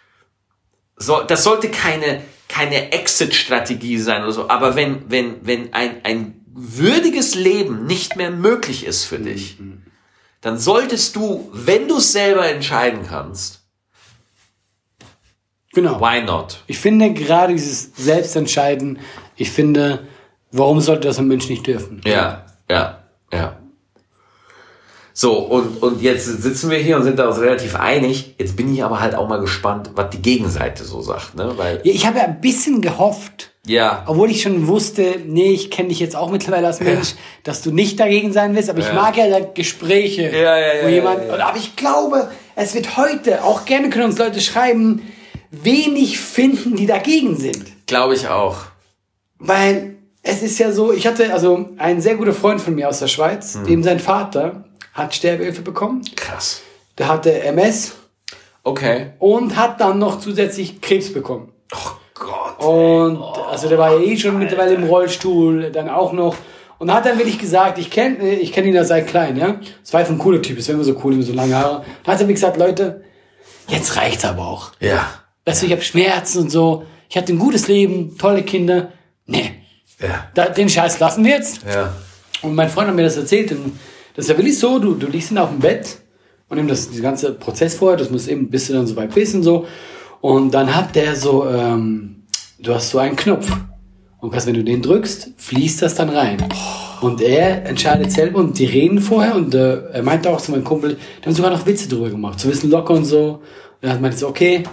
soll, das sollte keine, keine Exit-Strategie sein oder so, aber wenn, wenn, wenn ein, ein würdiges Leben nicht mehr möglich ist für dich, dann solltest du, wenn du es selber entscheiden kannst, genau. why not? Ich finde gerade dieses Selbstentscheiden, ich finde, warum sollte das ein Mensch nicht dürfen? Ja, ja, ja. So, und, und jetzt sitzen wir hier und sind da uns relativ einig. Jetzt bin ich aber halt auch mal gespannt, was die Gegenseite so sagt, ne? Weil, Ja, ich habe ja ein bisschen gehofft, ja, obwohl ich schon wusste, nee, ich kenne dich jetzt auch mittlerweile als Mensch, dass du nicht dagegen sein willst, aber ich Ja. mag ja Gespräche, Ja, ja, ja, wo jemand, ja, ja. aber ich glaube, es wird heute, auch gerne können uns Leute schreiben, wenig finden, die dagegen sind. glaube ich auch. Weil es ist ja so, ich hatte also ein sehr guter Freund von mir aus der Schweiz, Hm. dem sein Vater hat Sterbehilfe bekommen, Krass. der hatte MS Okay. und hat dann noch zusätzlich Krebs bekommen. Oh Gott. Und also der war ja eh schon mittlerweile im Rollstuhl, dann auch noch. Und hat dann wirklich gesagt, ich kenne ich kenn ihn ja seit klein, ja. Das war einfach ein cooler Typ, wäre immer so cool, immer so lange Haare. Und hat er mir gesagt, Leute, jetzt reicht's aber auch. Ja. Weißt du, ich habe Schmerzen und so. Ich hatte ein gutes Leben, tolle Kinder. Nee, Ja. da, den Scheiß lassen wir jetzt. Ja. Und mein Freund hat mir das erzählt. Und das ist ja wirklich so, du, du liegst dann auf dem Bett und eben das, der ganze Prozess vorher, das muss eben, bis du dann so weit bist und so. Und dann hat der so, ähm, du hast so einen Knopf. Und kannst, wenn du den drückst, fließt das dann rein. Und er entscheidet selber und die reden vorher und äh, er meinte auch zu meinem Kumpel, die haben sogar noch Witze drüber gemacht, so ein bisschen locker und so. Und er meinte so, okay,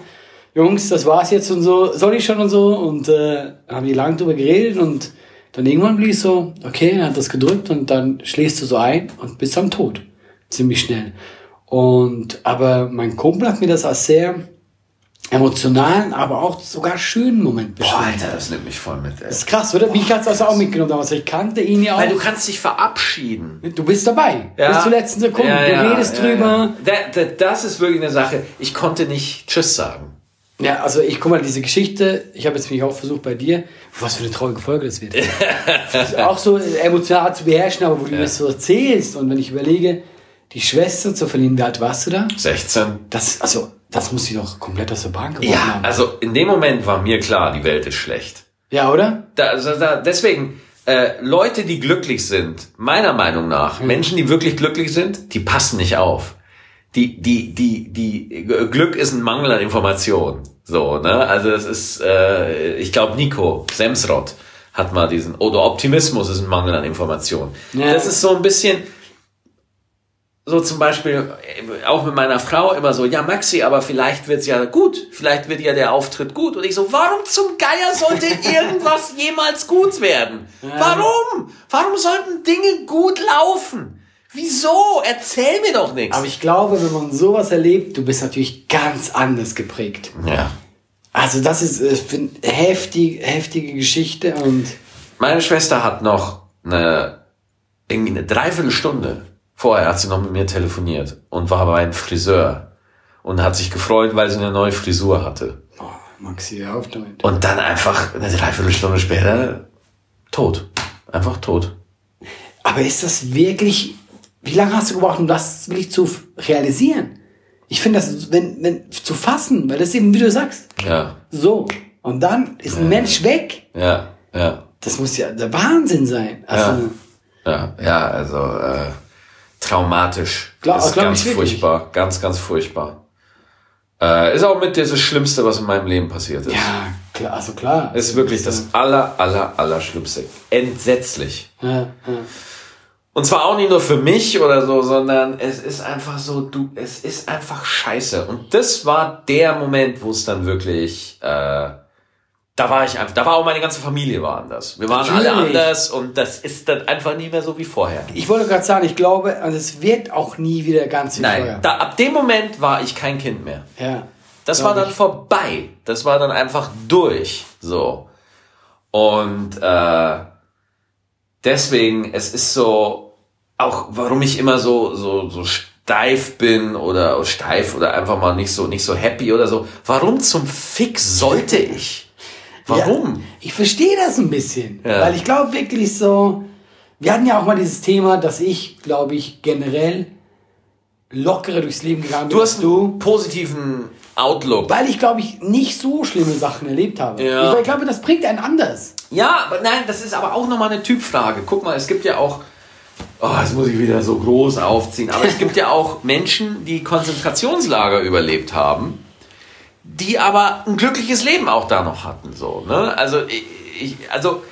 Jungs, das war's jetzt und so, soll ich schon und so. Und äh, dann haben die lange drüber geredet und dann irgendwann blieb es so, okay, er hat das gedrückt und dann schläfst du so ein und bist am Tod. Ziemlich schnell. Und aber mein Kumpel hat mir das als sehr emotionalen, aber auch sogar schönen Moment Boah, beschrieben. Alter, das nimmt mich voll mit, ey. Das ist krass, oder? Mich hat's also auch mitgenommen damals. Ich kannte ihn ja auch. Weil du kannst dich verabschieden. Du bist dabei. Bis zur letzten Sekunde. Ja, du ja, redest ja, drüber. Ja. Da, da, das ist wirklich eine Sache. Ich konnte nicht Tschüss sagen. Ja, also ich guck mal, diese Geschichte, ich habe jetzt mich auch versucht bei dir, was für eine traurige Folge das wird. das auch so emotional zu beherrschen, aber wo du mir das so erzählst und wenn ich überlege, die Schwester zu verlieren, wie alt warst du da? 16. Das, also, das muss sie doch komplett aus der Bahn geworfen Ja, haben. also in dem Moment war mir klar, die Welt ist schlecht. Ja, oder? Da, also da, deswegen, äh, Leute, die glücklich sind, meiner Meinung nach, Menschen, die wirklich glücklich sind, die passen nicht auf. Die, die, die, die, Glück ist ein Mangel an Information. So, ne? Also das ist, äh, ich glaube, Nico Semsrott hat mal diesen, oder Optimismus ist ein Mangel an Information. Ja. Das ist so ein bisschen, so zum Beispiel auch mit meiner Frau immer so, ja Maxi, aber vielleicht wird's ja gut, vielleicht wird ja der Auftritt gut. Und ich so, warum zum Geier sollte irgendwas jemals gut werden? Warum? Warum sollten Dinge gut laufen? Wieso? Erzähl mir doch nichts. Aber ich glaube, wenn man sowas erlebt, du bist natürlich ganz anders geprägt. Ja. Also das ist äh, heftig, heftige Geschichte und Meine Schwester hat noch eine, irgendwie eine Dreiviertelstunde vorher hat sie noch mit mir telefoniert und war bei einem Friseur und hat sich gefreut, weil sie eine neue Frisur hatte. oh, Maxi, hör auf damit. Und dann einfach eine Dreiviertelstunde später tot. Einfach tot. Aber ist das wirklich, wie lange hast du gebraucht, um das wirklich zu realisieren? Ich finde das, wenn, wenn, zu fassen, weil das eben, wie du sagst, Ja, so. Und dann ist ein Mensch weg. ja, ja, Das muss ja der Wahnsinn sein. Also, ja, ja, also äh, traumatisch. Glaub- ist glaub ganz furchtbar, ganz, ganz furchtbar. Äh, ist auch mit das Schlimmste, was in meinem Leben passiert ist. ja, klar, also klar. Ist wirklich das aller, aller, aller Schlimmste. Entsetzlich. Ja, ja. Und zwar auch nicht nur für mich oder so, sondern es ist einfach so, du, es ist einfach scheiße. Und das war der Moment, wo es dann wirklich, äh, da war ich einfach, da war auch meine ganze Familie war anders. Wir waren alle Natürlich. anders und das ist dann einfach nie mehr so wie vorher. Ich wollte gerade sagen, ich glaube, also es wird auch nie wieder ganz wie Nein, vorher. da, ab dem Moment war ich kein Kind mehr. Ja. Das war dann ich. vorbei. Das war dann einfach durch. So. Und äh, deswegen, es ist so, auch warum ich immer so, so, so steif bin oder steif oder einfach mal nicht so, nicht so happy oder so. Warum zum Fick sollte ich? Warum? Ja, ich verstehe das ein bisschen. Ja. Weil ich glaube wirklich so, wir hatten ja auch mal dieses Thema, dass ich, glaube ich, generell lockerer durchs Leben gegangen bin. Du hast du. einen positiven Outlook. Weil ich, glaube ich, nicht so schlimme Sachen erlebt habe. Ja. Ich, ich glaube, das bringt einen anders. Ja, aber nein, das ist aber auch nochmal eine Typfrage. Guck mal, es gibt ja auch, oh, jetzt muss ich wieder so groß aufziehen, aber es gibt ja auch Menschen, die Konzentrationslager überlebt haben, die aber ein glückliches Leben auch da noch hatten, so, ne? Also, ich, also,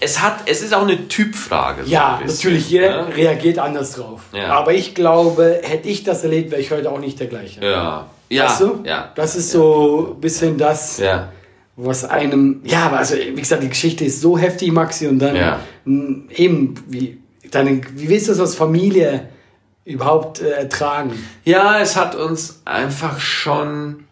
es hat, es ist auch eine Typfrage. so Ja, ein bisschen, natürlich, jeder ne? reagiert anders drauf. Ja. Aber ich glaube, hätte ich das erlebt, wäre ich heute auch nicht der gleiche. Ja. Ja. Weißt du? Ja. Das ist so ein bisschen das, Ja. was einem, ja, aber also, wie gesagt, die Geschichte ist so heftig, Maxi, und dann Ja. eben, wie, deine, wie willst du das als Familie überhaupt äh, ertragen? Ja, es hat uns einfach schon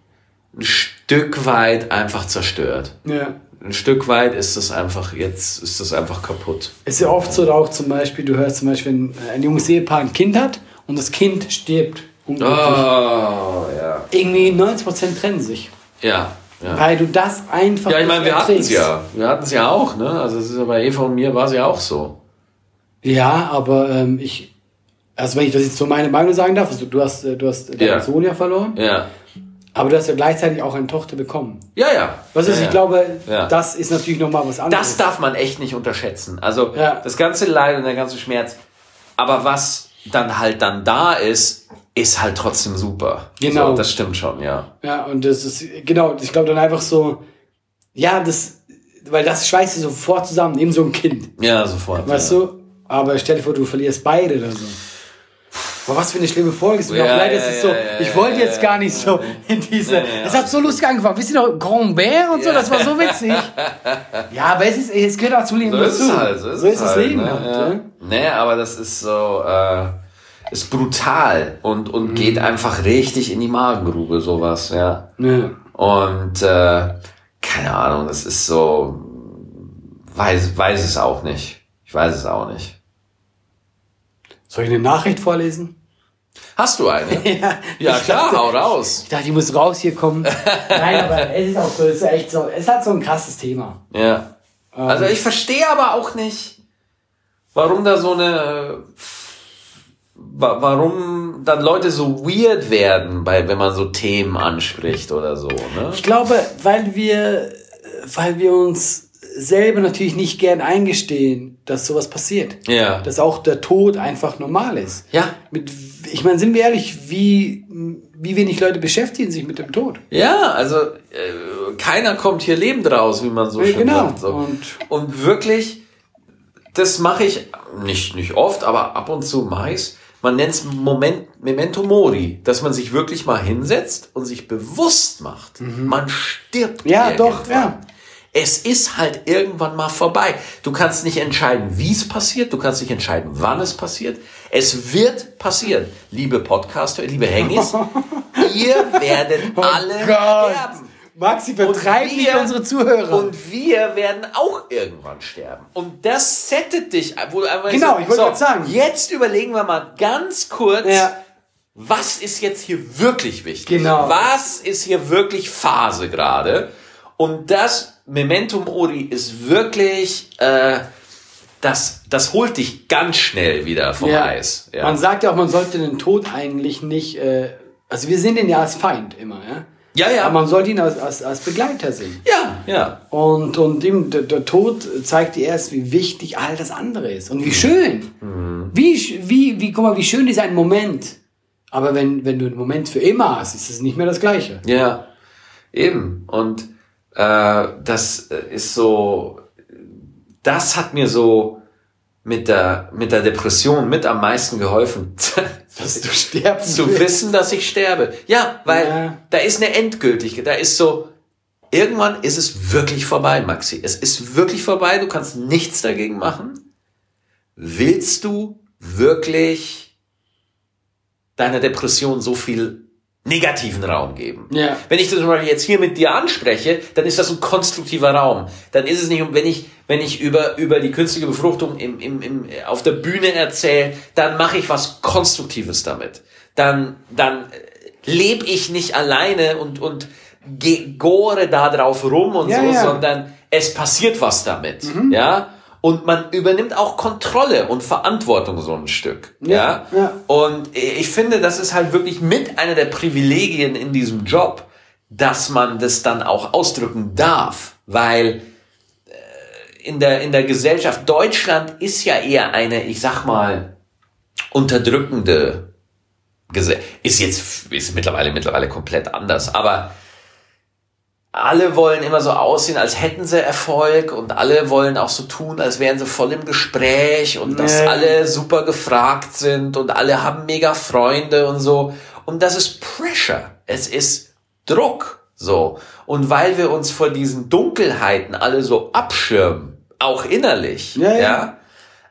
ein Stück weit einfach zerstört. Ja. Ein Stück weit ist es einfach, jetzt ist es einfach kaputt. Es ist ja oft so auch zum Beispiel, du hörst zum Beispiel, wenn ein junges Ehepaar ein Kind hat und das Kind stirbt. unglücklich. Oh, ja. Irgendwie 90% trennen sich. Ja, ja. Weil du das einfach Ja, ich meine, wir hatten es ja. Wir hatten es ja auch, ne? Also es ist ja bei Eva und mir war es ja auch so. Ja, aber ähm, ich, also wenn ich das jetzt so meine Meinung sagen darf, also du hast, äh, du hast deinen Ja. Sohn ja verloren. Ja. Aber du hast ja gleichzeitig auch eine Tochter bekommen. Ja, ja. Was ist, ja, ich glaube, Ja. das ist natürlich nochmal was anderes. Das darf man echt nicht unterschätzen. Also Ja. das ganze Leid und der ganze Schmerz. Aber was dann halt dann da ist, ist halt trotzdem super. Genau. So, das stimmt schon, ja. Ja, und das ist, genau, ich glaube dann einfach so, ja, das, weil das schweißt du sofort zusammen, eben so ein Kind. Ja, sofort. Weißt du? Aber stell dir vor, du verlierst beide oder so. Boah, was für eine schlimme Folge. Es tut mir Ja, auch leid, ja, es ist ja, so, ja, ich wollte jetzt gar nicht so in diese, es hat so lustig angefangen. Wisst ihr noch, Grand Bert und so, das war so witzig. Ja, aber es ist, es gehört auch zum Leben So ist dazu. es halt. So ist, so ist das halt, Leben ne? halt. Ja. Nee, aber das ist so, äh, ist brutal und, und Mhm. geht einfach richtig in die Magengrube, sowas, ja. Ja. Und äh, keine Ahnung, das ist so, weiß, weiß es auch nicht. Ich weiß es auch nicht. Soll ich eine Nachricht vorlesen? Hast du eine? Ja, Ja, klar, dachte- hau raus. Ich dachte, ich muss raus hier kommen. Nein, aber es ist auch so, es ist echt so, es hat so ein krasses Thema. Ja. Ähm, Also ich verstehe aber auch nicht, warum da so eine, wa- warum dann Leute so weird werden, bei, wenn man so Themen anspricht oder so, ne? Ich glaube, weil wir, weil wir uns selber natürlich nicht gern eingestehen, dass sowas passiert. Ja. Dass auch der Tod einfach normal ist. Ja. Mit, ich meine, sind wir ehrlich, wie, wie wenig Leute beschäftigen sich mit dem Tod? Ja, also äh, keiner kommt hier lebend raus, wie man so Ja, schön genau. sagt. So. Und- Und, wirklich, das mache ich nicht, nicht oft, aber ab und zu meist. Man nennt es Moment, Memento Mori, dass man sich wirklich mal hinsetzt und sich bewusst macht, man stirbt. Mhm. Ja, doch, irgendwann. ja. Es ist halt irgendwann mal vorbei. Du kannst nicht entscheiden, wie es passiert. Du kannst nicht entscheiden, wann es passiert. Es wird passieren. Liebe Podcaster, liebe Hengis, ihr werdet alle Oh Gott. sterben. Maxi, vertreib nicht wir- unsere Zuhörer. Und wir werden auch irgendwann sterben. Und das settet dich, wo du einfach Genau, so- ich wollte so, gerade sagen. Jetzt überlegen wir mal ganz kurz, Ja. was ist jetzt hier wirklich wichtig? Genau. Was ist hier wirklich Phase gerade? Und das Memento Mori ist wirklich, äh, das, das holt dich ganz schnell wieder vom Ja. Eis. Ja. Man sagt ja auch, man sollte den Tod eigentlich nicht, äh, also wir sehen den ja als Feind immer, ja. ja, ja. Aber man sollte ihn als, als, als Begleiter sehen. ja, ja. Und, und eben der, der Tod zeigt dir erst, wie wichtig all das andere ist. Und wie schön. Wie, sch- wie, wie, guck mal, wie schön ist ein Moment. Aber wenn, wenn du einen Moment für immer hast, ist es nicht mehr das Gleiche. Ja, eben. Und äh, das äh, ist so, das hat mir so mit der, mit der Depression mit am meisten geholfen. Dass du sterben zu wissen, dass ich sterbe. Ja, weil Ja. da ist eine Endgültigkeit, da ist so, irgendwann ist es wirklich vorbei, Maxi. Es ist wirklich vorbei, du kannst nichts dagegen machen. Willst du wirklich deiner Depression so viel negativen Raum geben? Ja. Wenn ich das zum Beispiel jetzt hier mit dir anspreche, dann ist das ein konstruktiver Raum. Dann ist es nicht, wenn ich, wenn ich über, über die künstliche Befruchtung im, im, im, auf der Bühne erzähle, dann mache ich was Konstruktives damit. Dann, dann lebe ich nicht alleine und, und gore da drauf rum und Ja, so, ja. sondern es passiert was damit. Ja. Und man übernimmt auch Kontrolle und Verantwortung so ein Stück. Ja. Ja. Und ich finde, das ist halt wirklich mit einer der Privilegien in diesem Job, dass man das dann auch ausdrücken darf, weil äh, in der, in der Gesellschaft Deutschland ist ja eher eine, ich sag mal, unterdrückende Gesellschaft. Ist jetzt, ist mittlerweile, mittlerweile komplett anders, aber alle wollen immer so aussehen, als hätten sie Erfolg und alle wollen auch so tun, als wären sie voll im Gespräch und dass Nee. alle super gefragt sind und alle haben mega Freunde und so. Und das ist Pressure. Es ist Druck. So. Und weil wir uns vor diesen Dunkelheiten alle so abschirmen, auch innerlich, Ja, ja. ja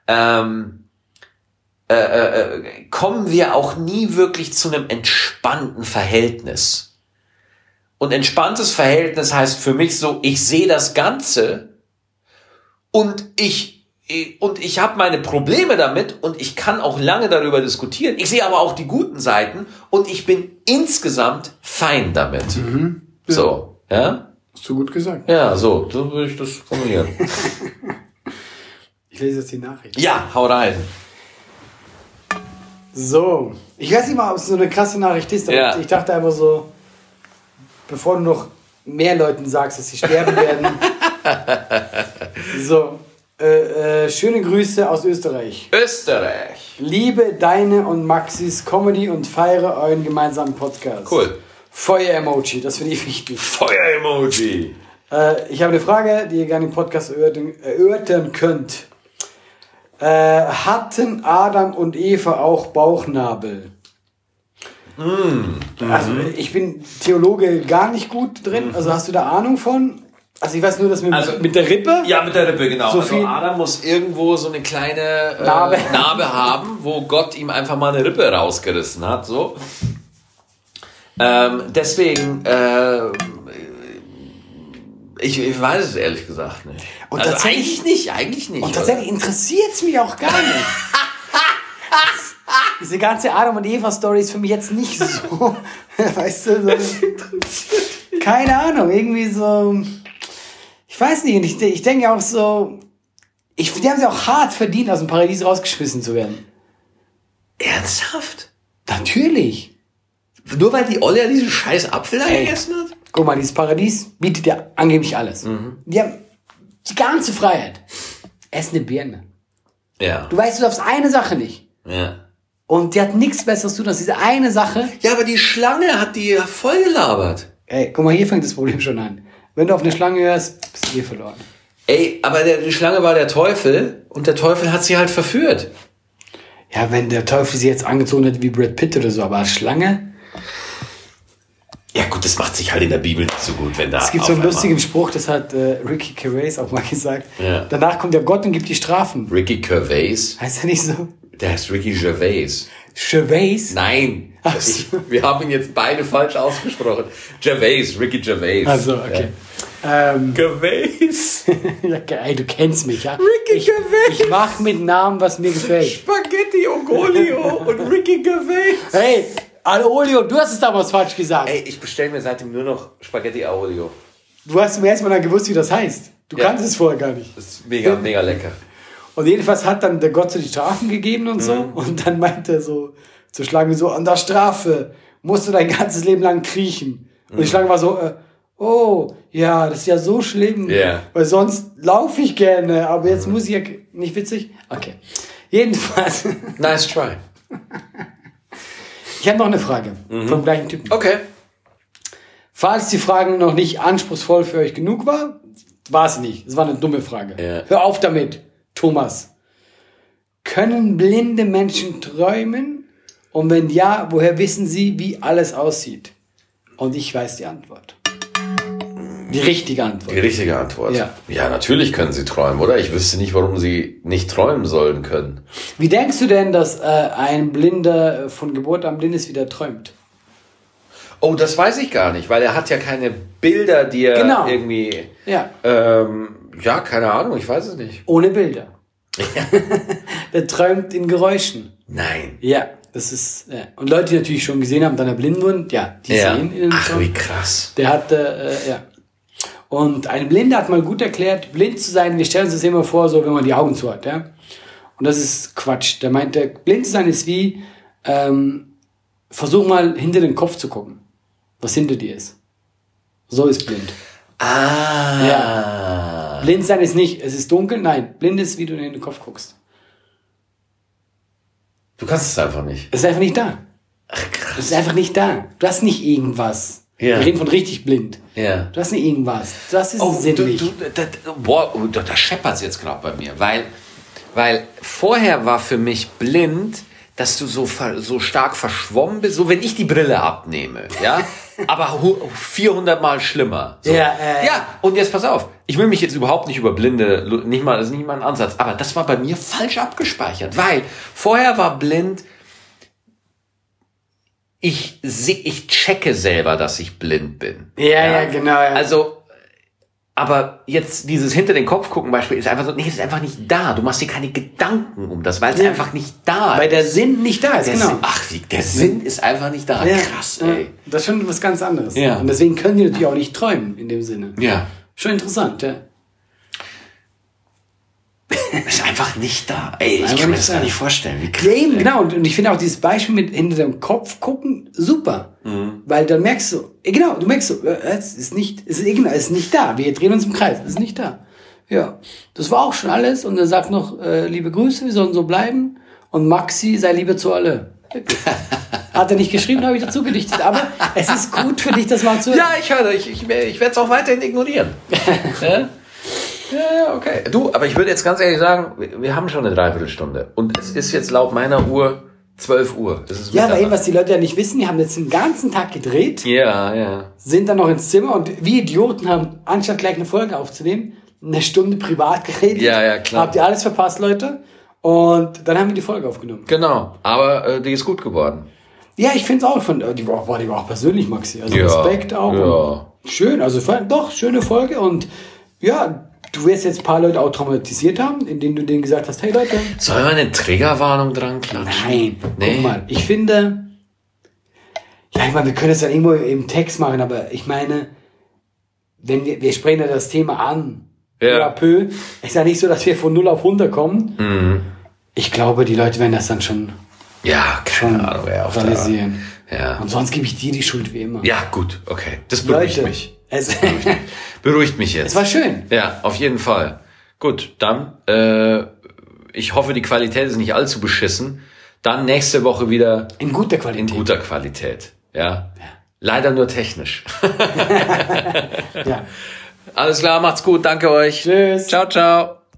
ähm, äh, äh, äh, kommen wir auch nie wirklich zu einem entspannten Verhältnis. Und entspanntes Verhältnis heißt für mich so, ich sehe das Ganze und ich und ich habe meine Probleme damit und ich kann auch lange darüber diskutieren. Ich sehe aber auch die guten Seiten und ich bin insgesamt fein damit. So, ja? Hast du gut gesagt. Ja, so, so würde ich das formulieren. Ich lese jetzt die Nachricht. ja, hau rein. So. Ich weiß nicht mal, ob es so eine krasse Nachricht ist, aber Ja. ich dachte einfach so, bevor du noch mehr Leuten sagst, dass sie sterben werden. so, äh, äh, schöne Grüße aus Österreich. Österreich. Liebe deine und Maxis Comedy und feiere euren gemeinsamen Podcast. Cool. Feuer-Emoji, das finde ich wichtig. Feuer-Emoji. Äh, ich habe eine Frage, die ihr gerne im Podcast erörtern, erörtern könnt. Äh, hatten Adam und Eva auch Bauchnabel? Also ich bin Theologe gar nicht gut drin. Also hast du da Ahnung von? Also ich weiß nur, dass mit, Also- mit der Rippe. Ja, mit der Rippe, genau. So also viel- Adam muss irgendwo so eine kleine äh, Narbe. Narbe. haben, wo Gott ihm einfach mal eine Rippe rausgerissen hat. So. Ähm, deswegen, äh, ich, ich weiß es ehrlich gesagt nicht. Und also tatsächlich- eigentlich nicht, eigentlich nicht. Und tatsächlich interessiert es mich auch gar nicht. Diese ganze Adam und Eva Story ist für mich jetzt nicht so, weißt du, so, keine Ahnung, irgendwie so, ich weiß nicht, ich, ich denke auch so, ich, die haben es auch hart verdient, aus dem Paradies rausgeschmissen zu werden. Ernsthaft? Natürlich. Nur weil die Olle ja diesen scheiß Apfel da gegessen hat? Guck mal, dieses Paradies bietet ja angeblich alles. Die haben die ganze Freiheit. Ess eine Birne. Ja. Du weißt, du darfst eine Sache nicht. ja. Und die hat nichts Besseres zu tun als diese eine Sache. Ja, aber die Schlange hat die voll gelabert. Ey, guck mal, hier fängt das Problem schon an. Wenn du auf eine Schlange hörst, bist du eh verloren. Ey, aber der, die Schlange war der Teufel und der Teufel hat sie halt verführt. Ja, wenn der Teufel sie jetzt angezogen hätte wie Brad Pitt oder so, aber als Schlange? Ja gut, das macht sich halt in der Bibel nicht so gut, wenn da. Es gibt so einen lustigen Spruch, das hat äh, Ricky Gervais auch mal gesagt. Ja. Danach kommt der Gott und gibt die Strafen. Ricky Gervais. Heißt er nicht so? Der heißt Ricky Gervais. Gervais? Nein. Ich, wir haben ihn jetzt beide falsch ausgesprochen. Gervais, Ricky Gervais. Also, okay. Ähm, Gervais. ja, geil, du kennst mich, ja? Ricky ich, Gervais. ich mach mit Namen, was mir gefällt. Spaghetti Ogolio und Ricky Gervais. Hey, Alolio, du hast es damals falsch gesagt. Ey, ich bestelle mir seitdem nur noch Spaghetti Aolio. Du hast zum ersten Mal dann gewusst, wie das heißt. Du Ja. kannst es vorher gar nicht. Das ist mega, mega lecker. Und jedenfalls hat dann der Gott so die Strafen gegeben und so. Mhm. Und dann meinte er so zur Schlange so, an der Strafe musst du dein ganzes Leben lang kriechen. Und Mhm. die Schlange war so, äh, oh, ja, das ist ja so schlimm. Ja. Weil sonst laufe ich gerne, aber jetzt muss ich ja, nicht witzig? Okay. Jedenfalls, Nice try. ich habe noch eine Frage Mhm. vom gleichen Typen. Okay. Falls die Frage noch nicht anspruchsvoll für euch genug war, war sie nicht. Es war eine dumme Frage. Ja. Hör auf damit, Thomas. Können blinde Menschen träumen? Und wenn ja, woher wissen sie, wie alles aussieht? Und ich weiß die Antwort. Die richtige Antwort. Die richtige Antwort. Ja. ja, natürlich können sie träumen, oder? Ich wüsste nicht, warum sie nicht träumen sollen können. Wie denkst du denn, dass äh, ein Blinder äh, von Geburt an blind ist, wieder träumt? Oh, das weiß ich gar nicht, weil er hat ja keine Bilder, die er Genau. irgendwie. Ja, Ähm, ja, keine Ahnung, ich weiß es nicht. ohne Bilder. Der träumt in Geräuschen. Nein. Ja, das ist. Ja. Und Leute, die natürlich schon gesehen haben, dann er blind wurden, ja, die Ja. sehen in den Ach, Traum. wie krass. Der hatte, äh, ja. Und ein Blinder hat mal gut erklärt, blind zu sein, wir stellen uns das immer vor, so wenn man die Augen zu hat, ja. Und das ist Quatsch. Der meinte, blind zu sein ist wie, ähm, versuch mal hinter den Kopf zu gucken, was hinter dir ist. So ist blind. Ah. Blind sein ist nicht, es ist dunkel, nein, blind ist, wie du in den Kopf guckst. Du kannst es einfach nicht. Es ist einfach nicht da. Ach, krass. Es ist einfach nicht da. Du hast nicht irgendwas. Ja. Wir reden von richtig blind. Ja. Du hast nicht irgendwas. Das ist Oh, du, sinnlich. du, da, da- boah, oh, da, da scheppert's jetzt gerade bei mir, weil, weil vorher war für mich blind, dass du so, so stark verschwommen bist, so wenn ich die Brille abnehme, ja, aber hu- 400 Mal schlimmer. So. Ja, äh, ja, und jetzt pass auf, ich will mich jetzt überhaupt nicht über Blinde, nicht mal, das ist nicht mal ein Ansatz, aber das war bei mir falsch abgespeichert, weil vorher war blind, ich seh, ich checke selber, dass ich blind bin. Ja, ja, genau, ja. Also, aber jetzt dieses hinter den Kopf gucken Beispiel ist einfach so, nee, ist einfach nicht da. Du machst dir keine Gedanken um das, weil es Ja. einfach nicht da Weil ist. der Sinn nicht da ist, Der genau. Sinn, ach, wie, der Sinn ist einfach nicht da. Ja, Krass, ey. Das ist schon was ganz anderes. Ja. Und deswegen können die natürlich auch nicht träumen in dem Sinne. Ja. Schon interessant, ja. Einfach nicht da. Ey, ich kann mir das da. gar nicht vorstellen. Wie krass, Ja, eben, ey. genau. Und, und ich finde auch dieses Beispiel mit hinter dem Kopf gucken super. Mhm. Weil dann merkst du, genau, du merkst so, äh, es ist nicht, es ist, genau, es ist nicht da. Wir drehen uns im Kreis, es ist nicht da. Ja, das war auch schon alles. Und er sagt noch, äh, liebe Grüße, wir sollen so bleiben. Und Maxi, sei Liebe zu alle. Hat er nicht geschrieben, habe ich dazu gedichtet. Aber es ist gut für dich, das mal zu hören. Ja, ich höre, ich, ich, ich werde es auch weiterhin ignorieren. ja? okay. Du, aber ich würde jetzt ganz ehrlich sagen, wir, wir haben schon eine Dreiviertelstunde. Und es ist jetzt laut meiner Uhr 12 Uhr. Ja, aber eben, was die Leute ja nicht wissen, die haben jetzt den ganzen Tag gedreht. Ja, ja. sind dann noch ins Zimmer und wie Idioten haben, anstatt gleich eine Folge aufzunehmen, eine Stunde privat geredet. Ja, ja, klar. Habt ihr alles verpasst, Leute? Und dann haben wir die Folge aufgenommen. Genau. Aber äh, die ist gut geworden. Ja, ich finde es auch von, die war, boah, die war auch persönlich, Maxi. Also Ja, Respekt auch. ja. Schön, also doch, schöne Folge und ja, du wirst jetzt ein paar Leute auch traumatisiert haben, indem du denen gesagt hast, hey Leute, Sollen wir eine Triggerwarnung dran klatschen? nein, Nee. guck mal, ich finde, ja, ich meine, wir können es dann irgendwo im Text machen, aber ich meine, wenn wir, wir sprechen ja das Thema an, Ja. peu ist ja nicht so, dass wir von 0 auf 100 kommen. Mhm. Ich glaube, die Leute werden das dann schon, Ja, schon keine Ahnung, wer auf realisieren. Ja. Und sonst gebe ich dir die Schuld wie immer. ja, gut, okay. Das beruhigt Leute, mich. Es, Beruhigt mich jetzt. es war schön. Ja, auf jeden Fall. Gut, dann, äh, ich hoffe, die Qualität ist nicht allzu beschissen. Dann nächste Woche wieder In guter in Qualität. guter Qualität. Ja. Leider nur technisch. Ja. Alles klar, macht's gut, danke euch. Tschüss. Ciao, ciao.